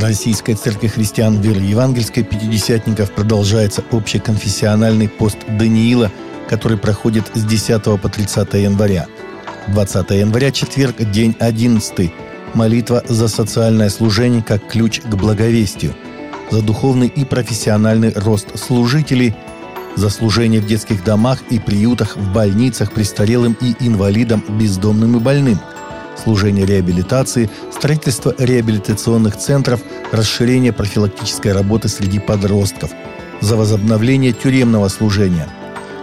Российской Церкви Христиан Веры Евангельской Пятидесятников продолжается общеконфессиональный пост Даниила, который проходит с 10 по 30 января. 20 января, четверг, день 11. Молитва за социальное служение как ключ к благовестию. За духовный и профессиональный рост служителей – за служение в детских домах и приютах, в больницах престарелым и инвалидам, бездомным и больным – служение реабилитации, строительство реабилитационных центров, расширение профилактической работы среди подростков, за возобновление тюремного служения,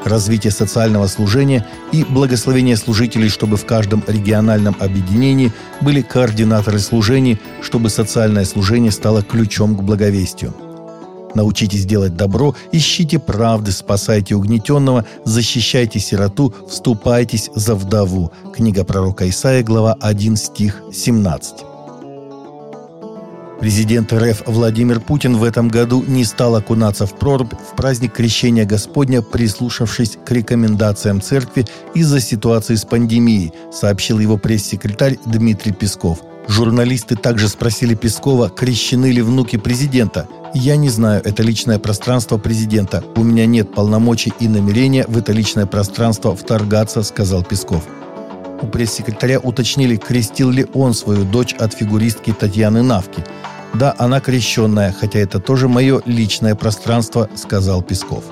развитие социального служения и благословение служителей, чтобы в каждом региональном объединении были координаторы служений, чтобы социальное служение стало ключом к благовестию. Научитесь делать добро, ищите правды, спасайте угнетенного, защищайте сироту, вступайтесь за вдову. Книга пророка Исаия, глава 1, стих 17. Президент РФ Владимир Путин в этом году не стал окунаться в прорубь в праздник Крещения Господня, прислушавшись к рекомендациям церкви из-за ситуации с пандемией, сообщил его пресс-секретарь Дмитрий Песков. Журналисты также спросили Пескова, крещены ли внуки президента. «Я не знаю, это личное пространство президента. У меня нет полномочий и намерения в это личное пространство вторгаться», — сказал Песков. У пресс-секретаря уточнили, крестил ли он свою дочь от фигуристки Татьяны Навки. «Да, она крещенная, хотя это тоже мое личное пространство», — сказал Песков.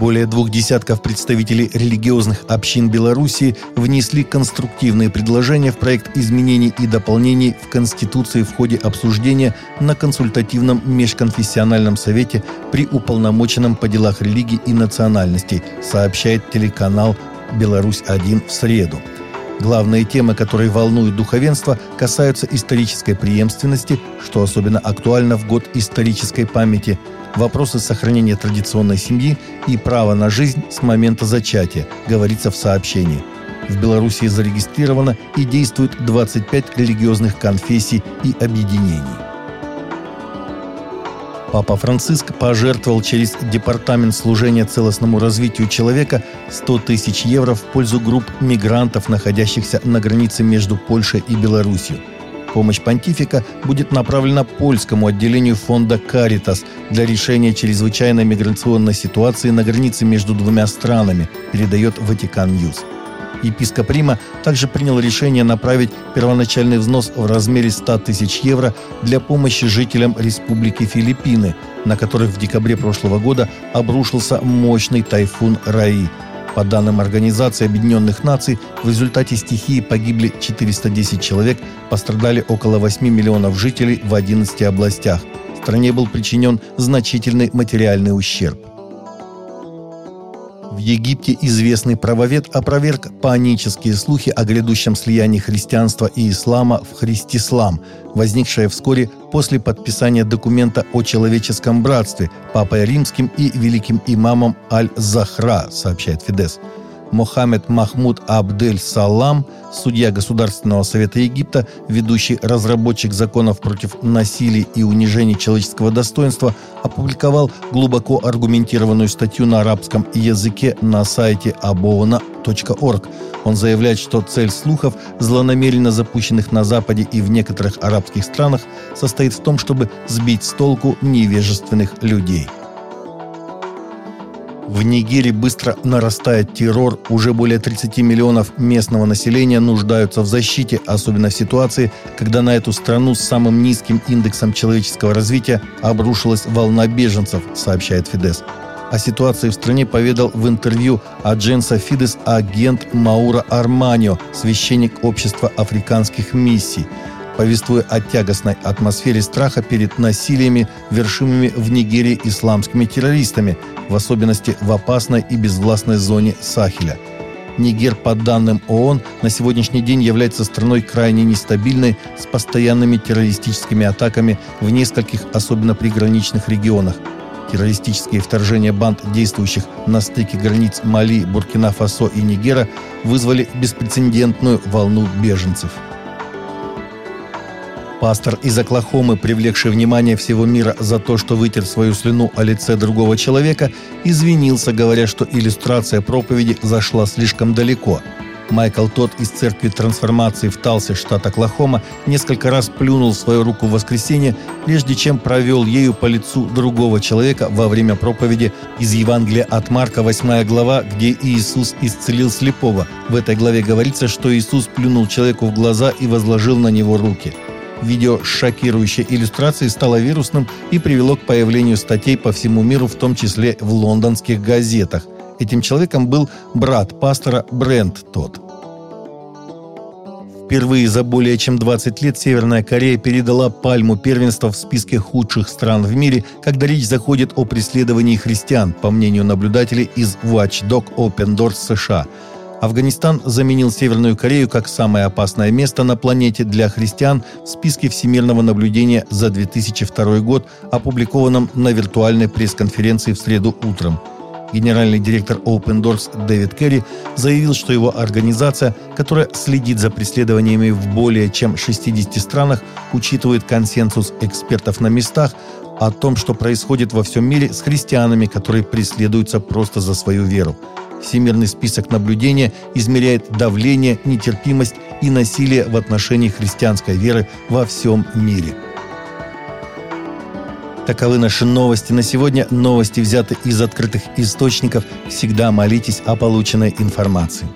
Более двух десятков представителей религиозных общин Беларуси внесли конструктивные предложения в проект изменений и дополнений в Конституции в ходе обсуждения на консультативном межконфессиональном совете при уполномоченном по делах религии и национальностей, сообщает телеканал «Беларусь-1» в среду. Главные темы, которые волнуют духовенство, касаются исторической преемственности, что особенно актуально в год исторической памяти – вопросы сохранения традиционной семьи и права на жизнь с момента зачатия, говорится в сообщении. В Беларуси зарегистрировано и действует 25 религиозных конфессий и объединений. Папа Франциск пожертвовал через Департамент служения целостному развитию человека 100 тысяч евро в пользу групп мигрантов, находящихся на границе между Польшей и Беларусью – Помощь понтифика будет направлена польскому отделению фонда «Каритас» для решения чрезвычайной миграционной ситуации на границе между двумя странами, передает Vatican News. Епископ Рима также принял решение направить первоначальный взнос в размере 100 тысяч евро для помощи жителям Республики Филиппины, на которых в декабре прошлого года обрушился мощный тайфун Раи – по данным Организации Объединенных Наций, в результате стихии погибли 410 человек, пострадали около 8 миллионов жителей в 11 областях. Стране был причинен значительный материальный ущерб. В Египте известный правовед опроверг панические слухи о грядущем слиянии христианства и ислама в христислам, возникшее вскоре после подписания документа о человеческом братстве Папой Римским и великим имамом Аль-Захра, сообщает Фидес. Мохаммед Махмуд Абдель-Салам, судья Государственного совета Египта, ведущий разработчик законов против насилия и унижения человеческого достоинства, опубликовал глубоко аргументированную статью на арабском языке на сайте abovana.org. Он заявляет, что цель слухов, злонамеренно запущенных на Западе и в некоторых арабских странах, состоит в том, чтобы сбить с толку невежественных людей – в Нигерии быстро нарастает террор. Уже более 30 миллионов местного населения нуждаются в защите, особенно в ситуации, когда на эту страну с самым низким индексом человеческого развития обрушилась волна беженцев, сообщает Фидес. О ситуации в стране поведал в интервью Адженса Фидес агент Маура Арманио, священник общества африканских миссий повествуя о тягостной атмосфере страха перед насилиями, вершимыми в Нигерии исламскими террористами, в особенности в опасной и безвластной зоне Сахеля. Нигер, по данным ООН, на сегодняшний день является страной крайне нестабильной, с постоянными террористическими атаками в нескольких особенно приграничных регионах. Террористические вторжения банд, действующих на стыке границ Мали, Буркина-Фасо и Нигера, вызвали беспрецедентную волну беженцев – Пастор из Оклахомы, привлекший внимание всего мира за то, что вытер свою слюну о лице другого человека, извинился, говоря, что иллюстрация проповеди зашла слишком далеко. Майкл Тот из церкви трансформации в Талсе, штат Оклахома, несколько раз плюнул свою руку в воскресенье, прежде чем провел ею по лицу другого человека во время проповеди из Евангелия от Марка, 8 глава, где Иисус исцелил слепого. В этой главе говорится, что Иисус плюнул человеку в глаза и возложил на него руки. Видео с шокирующей иллюстрацией стало вирусным и привело к появлению статей по всему миру, в том числе в лондонских газетах – Этим человеком был брат пастора Брент тот. Впервые за более чем 20 лет Северная Корея передала пальму первенства в списке худших стран в мире, когда речь заходит о преследовании христиан, по мнению наблюдателей из Watchdog Open Doors США. Афганистан заменил Северную Корею как самое опасное место на планете для христиан в списке всемирного наблюдения за 2002 год, опубликованном на виртуальной пресс-конференции в среду утром – Генеральный директор Open Doors Дэвид Керри заявил, что его организация, которая следит за преследованиями в более чем 60 странах, учитывает консенсус экспертов на местах о том, что происходит во всем мире с христианами, которые преследуются просто за свою веру. Всемирный список наблюдения измеряет давление, нетерпимость и насилие в отношении христианской веры во всем мире. Таковы наши новости на сегодня. Новости взяты из открытых источников. Всегда молитесь о полученной информации.